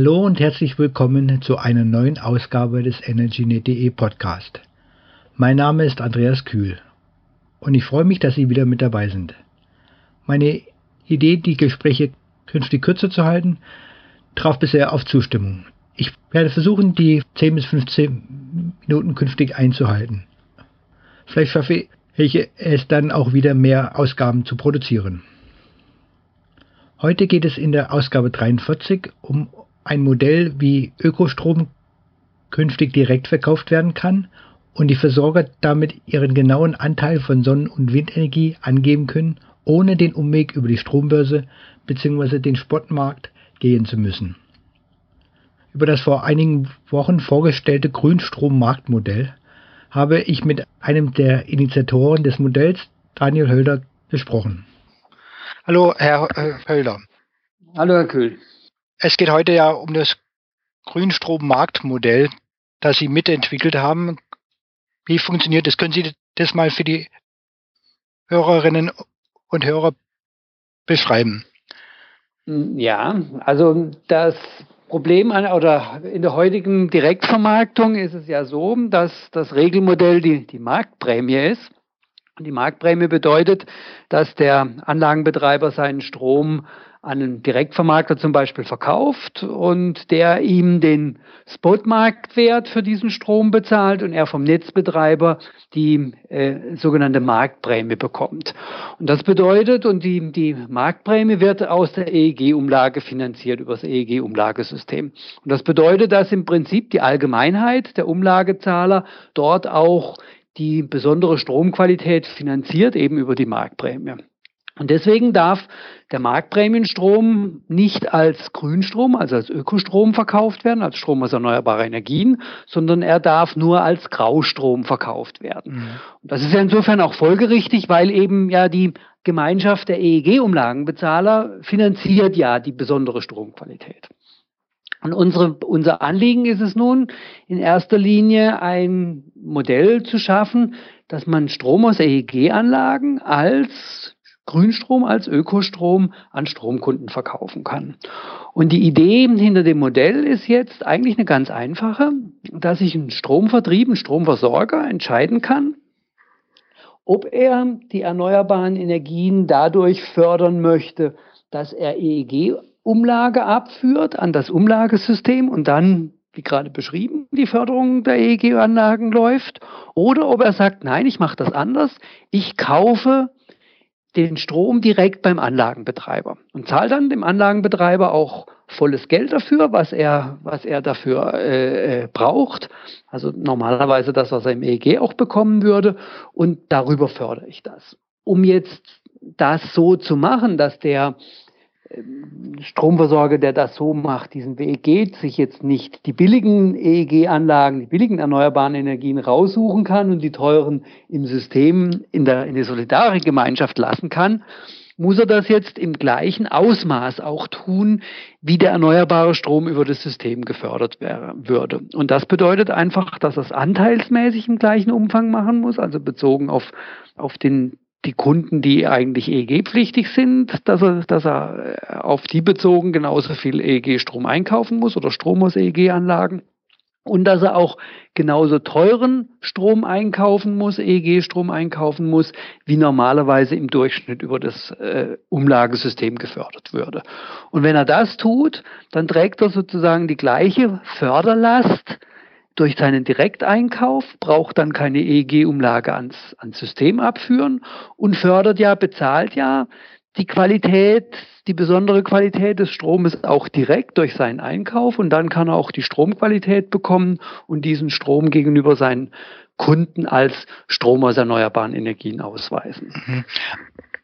Hallo und herzlich willkommen zu einer neuen Ausgabe des EnergyNet.de Podcast. Mein Name ist Andreas Kühl und ich freue mich, dass Sie wieder mit dabei sind. Meine Idee, die Gespräche künftig kürzer zu halten, traf bisher auf Zustimmung. Ich werde versuchen, die 10 bis 15 Minuten künftig einzuhalten. Vielleicht schaffe ich es dann auch wieder mehr Ausgaben zu produzieren. Heute geht es in der Ausgabe 43 um ein Modell, wie Ökostrom künftig direkt verkauft werden kann und die Versorger damit ihren genauen Anteil von Sonnen- und Windenergie angeben können, ohne den Umweg über die Strombörse bzw. den Spotmarkt gehen zu müssen. Über das vor einigen Wochen vorgestellte Grünstrommarktmodell habe ich mit einem der Initiatoren des Modells, Daniel Hölder, gesprochen. Hallo, Herr Hölder. Hallo, Herr Kühl. Es geht heute ja um das Grünstrommarktmodell, das Sie mitentwickelt haben. Wie funktioniert das? Können Sie das mal für die Hörerinnen und Hörer beschreiben? Ja, also das Problem an, oder in der heutigen Direktvermarktung ist es ja so, dass das Regelmodell die, die Marktprämie ist. Die Marktprämie bedeutet, dass der Anlagenbetreiber seinen Strom an einen Direktvermarkter zum Beispiel verkauft und der ihm den Spotmarktwert für diesen Strom bezahlt und er vom Netzbetreiber die äh, sogenannte Marktprämie bekommt. Und das bedeutet, und die, die Marktprämie wird aus der EEG-Umlage finanziert über das EEG-Umlagesystem. Und das bedeutet, dass im Prinzip die Allgemeinheit der Umlagezahler dort auch die besondere Stromqualität finanziert, eben über die Marktprämie. Und deswegen darf der Marktprämienstrom nicht als Grünstrom, also als Ökostrom verkauft werden, als Strom aus erneuerbaren Energien, sondern er darf nur als Graustrom verkauft werden. Mhm. Und das ist ja insofern auch folgerichtig, weil eben ja die Gemeinschaft der EEG-Umlagenbezahler finanziert ja die besondere Stromqualität. Und unsere, unser Anliegen ist es nun, in erster Linie ein Modell zu schaffen, dass man Strom aus EEG-Anlagen als Grünstrom als Ökostrom an Stromkunden verkaufen kann. Und die Idee hinter dem Modell ist jetzt eigentlich eine ganz einfache, dass sich ein Stromvertrieb, ein Stromversorger entscheiden kann, ob er die erneuerbaren Energien dadurch fördern möchte, dass er EEG-Umlage abführt an das Umlagesystem und dann wie gerade beschrieben, die Förderung der EEG-Anlagen läuft, oder ob er sagt, nein, ich mache das anders, ich kaufe den Strom direkt beim Anlagenbetreiber und zahlt dann dem Anlagenbetreiber auch volles Geld dafür, was er, was er dafür äh, äh braucht. Also normalerweise das, was er im EEG auch bekommen würde. Und darüber fördere ich das. Um jetzt das so zu machen, dass der Stromversorger, der das so macht, diesen Weg geht, sich jetzt nicht die billigen EEG-Anlagen, die billigen erneuerbaren Energien raussuchen kann und die teuren im System in der, in der Solidargemeinschaft lassen kann, muss er das jetzt im gleichen Ausmaß auch tun, wie der erneuerbare Strom über das System gefördert wäre, würde. Und das bedeutet einfach, dass er es anteilsmäßig im gleichen Umfang machen muss, also bezogen auf, auf den die Kunden, die eigentlich EEG-pflichtig sind, dass er, dass er äh, auf die bezogen genauso viel EEG-Strom einkaufen muss oder Strom aus EEG-Anlagen und dass er auch genauso teuren Strom einkaufen muss, EEG-Strom einkaufen muss, wie normalerweise im Durchschnitt über das äh, Umlagesystem gefördert würde. Und wenn er das tut, dann trägt er sozusagen die gleiche Förderlast durch seinen Direkteinkauf, braucht dann keine EEG-Umlage ans, ans System abführen und fördert ja, bezahlt ja die Qualität, die besondere Qualität des Stromes auch direkt durch seinen Einkauf und dann kann er auch die Stromqualität bekommen und diesen Strom gegenüber seinen Kunden als Strom aus erneuerbaren Energien ausweisen. Mhm.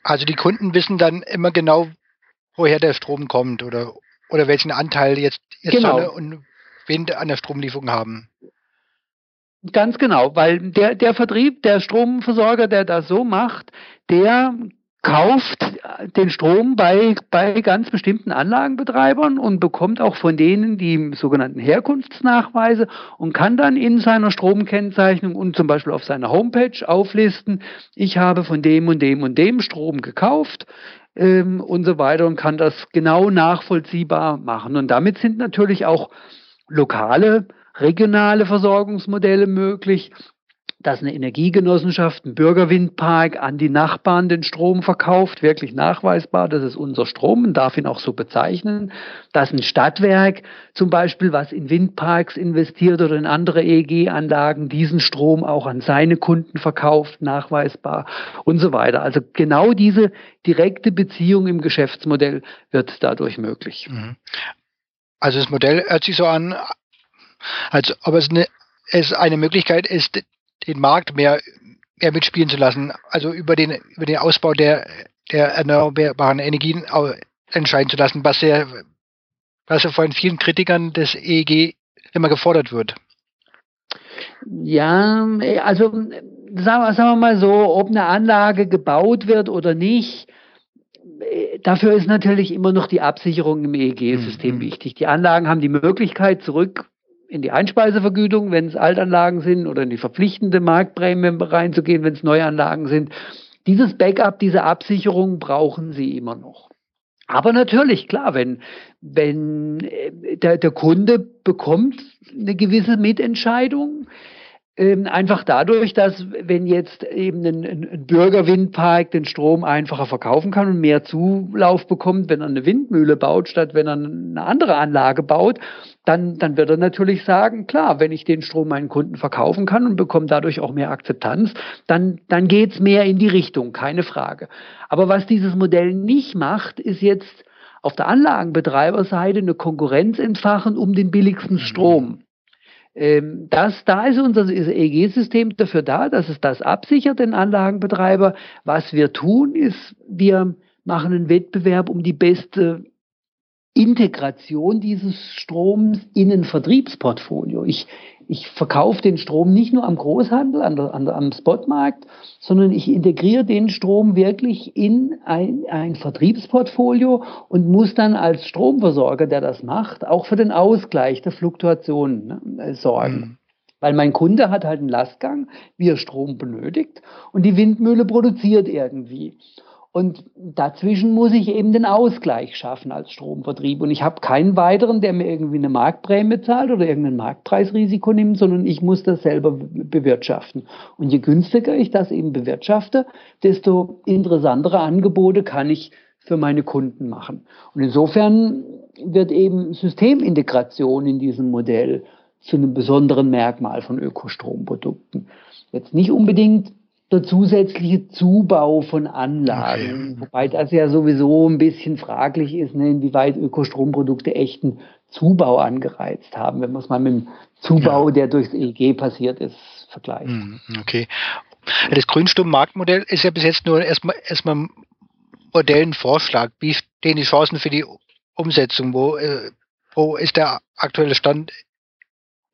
Also die Kunden wissen dann immer genau, woher der Strom kommt oder, oder welchen Anteil jetzt, jetzt genau. Sonne und Wind an der Stromlieferung haben. Ganz genau, weil der, der Vertrieb, der Stromversorger, der das so macht, der kauft den Strom bei, bei ganz bestimmten Anlagenbetreibern und bekommt auch von denen die sogenannten Herkunftsnachweise und kann dann in seiner Stromkennzeichnung und zum Beispiel auf seiner Homepage auflisten, ich habe von dem und dem und dem Strom gekauft ähm, und so weiter und kann das genau nachvollziehbar machen. Und damit sind natürlich auch lokale regionale Versorgungsmodelle möglich dass eine Energiegenossenschaft, ein Bürgerwindpark an die Nachbarn den Strom verkauft, wirklich nachweisbar, das ist unser Strom und darf ihn auch so bezeichnen, dass ein Stadtwerk zum Beispiel, was in Windparks investiert oder in andere EEG-Anlagen, diesen Strom auch an seine Kunden verkauft, nachweisbar und so weiter. Also genau diese direkte Beziehung im Geschäftsmodell wird dadurch möglich. Mhm. Also das Modell hört sich so an, als ob es eine, es eine Möglichkeit ist, den Markt mehr, mehr mitspielen zu lassen, also über den, über den Ausbau der, der erneuerbaren Energien entscheiden zu lassen, was ja, was ja von vielen Kritikern des EEG immer gefordert wird. Ja, also sagen wir, sagen wir mal so, ob eine Anlage gebaut wird oder nicht, dafür ist natürlich immer noch die Absicherung im EEG-System mhm. wichtig. Die Anlagen haben die Möglichkeit, zurück in die Einspeisevergütung, wenn es Altanlagen sind, oder in die verpflichtende Marktprämie reinzugehen, wenn es Neuanlagen sind. Dieses Backup, diese Absicherung brauchen sie immer noch. Aber natürlich, klar, wenn, wenn äh, der, der Kunde bekommt eine gewisse Mitentscheidung, ähm, einfach dadurch, dass wenn jetzt eben ein, ein, Bürgerwindpark den Strom einfacher verkaufen kann und mehr Zulauf bekommt, wenn er eine Windmühle baut, statt wenn er eine andere Anlage baut, dann, dann wird er natürlich sagen, klar, wenn ich den Strom meinen Kunden verkaufen kann und bekomme dadurch auch mehr Akzeptanz, dann, dann geht's mehr in die Richtung, keine Frage. Aber was dieses Modell nicht macht, ist jetzt auf der Anlagenbetreiberseite eine Konkurrenz entfachen um den billigsten Strom. Ähm, das, da ist unser EEG-System dafür da, dass es das absichert, den Anlagenbetreiber. Was wir tun, ist, wir machen einen Wettbewerb um die beste Integration dieses Stroms in ein Vertriebsportfolio. Ich, ich verkaufe den Strom nicht nur am Großhandel, an an am Spotmarkt, sondern ich integriere den Strom wirklich in ein, ein Vertriebsportfolio und muss dann als Stromversorger, der das macht, auch für den Ausgleich der Fluktuationen ne, sorgen. Mhm. Weil mein Kunde hat halt einen Lastgang, wie er Strom benötigt und die Windmühle produziert irgendwie. Und dazwischen muss ich eben den Ausgleich schaffen als Stromvertrieb. Und ich habe keinen weiteren, der mir irgendwie eine Marktprämie zahlt oder irgendein Marktpreisrisiko nimmt, sondern ich muss das selber bewirtschaften. Und je günstiger ich das eben bewirtschafte, desto interessantere Angebote kann ich für meine Kunden machen. Und insofern wird eben Systemintegration in diesem Modell zu einem besonderen Merkmal von Ökostromprodukten. Jetzt nicht unbedingt der zusätzliche Zubau von Anlagen. Okay. Wobei das ja sowieso ein bisschen fraglich ist, ne, inwieweit Ökostromprodukte echten Zubau angereizt haben, wenn man es mal mit dem Zubau, ja. der durchs EEG passiert ist, vergleicht. Hm, okay. Das Grünstrom-Marktmodell ist ja bis jetzt nur erstmal erstmal ein Modellenvorschlag. Wie stehen die Chancen für die Umsetzung? Wo, äh, wo ist der aktuelle Stand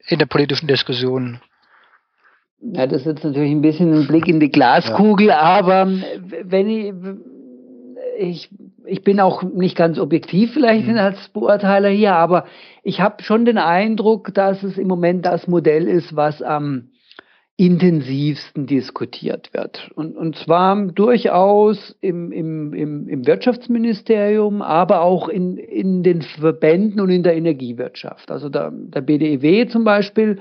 in der politischen Diskussion? Ja, das ist jetzt natürlich ein bisschen ein Blick in die Glaskugel, ja. aber wenn ich, ich, ich bin auch nicht ganz objektiv vielleicht mhm. als Beurteiler hier, aber ich habe schon den Eindruck, dass es im Moment das Modell ist, was am intensivsten diskutiert wird. Und, und zwar durchaus im, im, im, im Wirtschaftsministerium, aber auch in, in den Verbänden und in der Energiewirtschaft. Also der, der BDEW zum Beispiel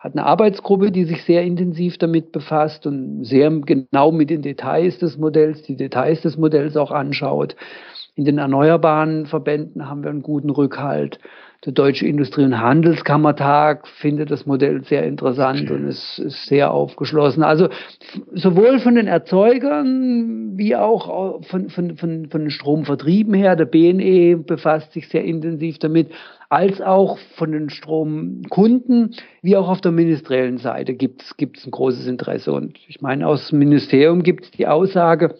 hat eine Arbeitsgruppe, die sich sehr intensiv damit befasst und sehr genau mit den Details des Modells, die Details des Modells auch anschaut. In den erneuerbaren Verbänden haben wir einen guten Rückhalt. Der Deutsche Industrie- und Handelskammertag findet das Modell sehr interessant und ist, ist sehr aufgeschlossen. Also sowohl von den Erzeugern wie auch von, von, von, von den Stromvertrieben her. Der BNE befasst sich sehr intensiv damit als auch von den Stromkunden, wie auch auf der ministeriellen Seite gibt es ein großes Interesse. Und ich meine, aus dem Ministerium gibt es die Aussage,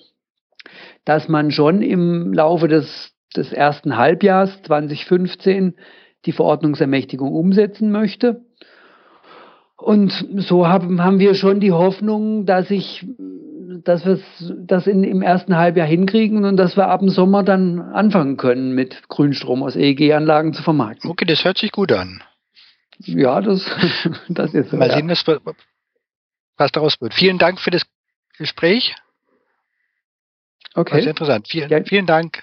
dass man schon im Laufe des, des ersten Halbjahres 2015 die Verordnungsermächtigung umsetzen möchte. Und so haben, haben wir schon die Hoffnung, dass sich dass wir das in, im ersten Halbjahr hinkriegen und dass wir ab dem Sommer dann anfangen können, mit Grünstrom aus EEG-Anlagen zu vermarkten. Okay, das hört sich gut an. Ja, das, das ist so. Mal sehen, was, was daraus wird. Vielen Dank für das Gespräch. Okay. War sehr interessant. Vielen, vielen Dank.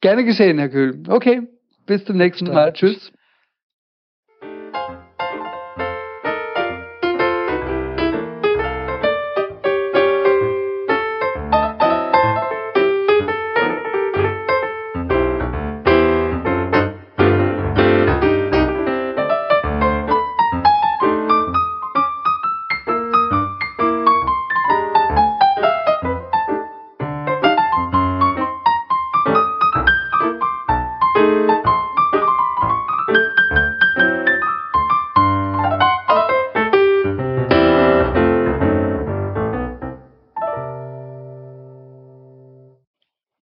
Gerne geschehen, Herr Kühl. Okay, bis zum nächsten Mal. Tschüss.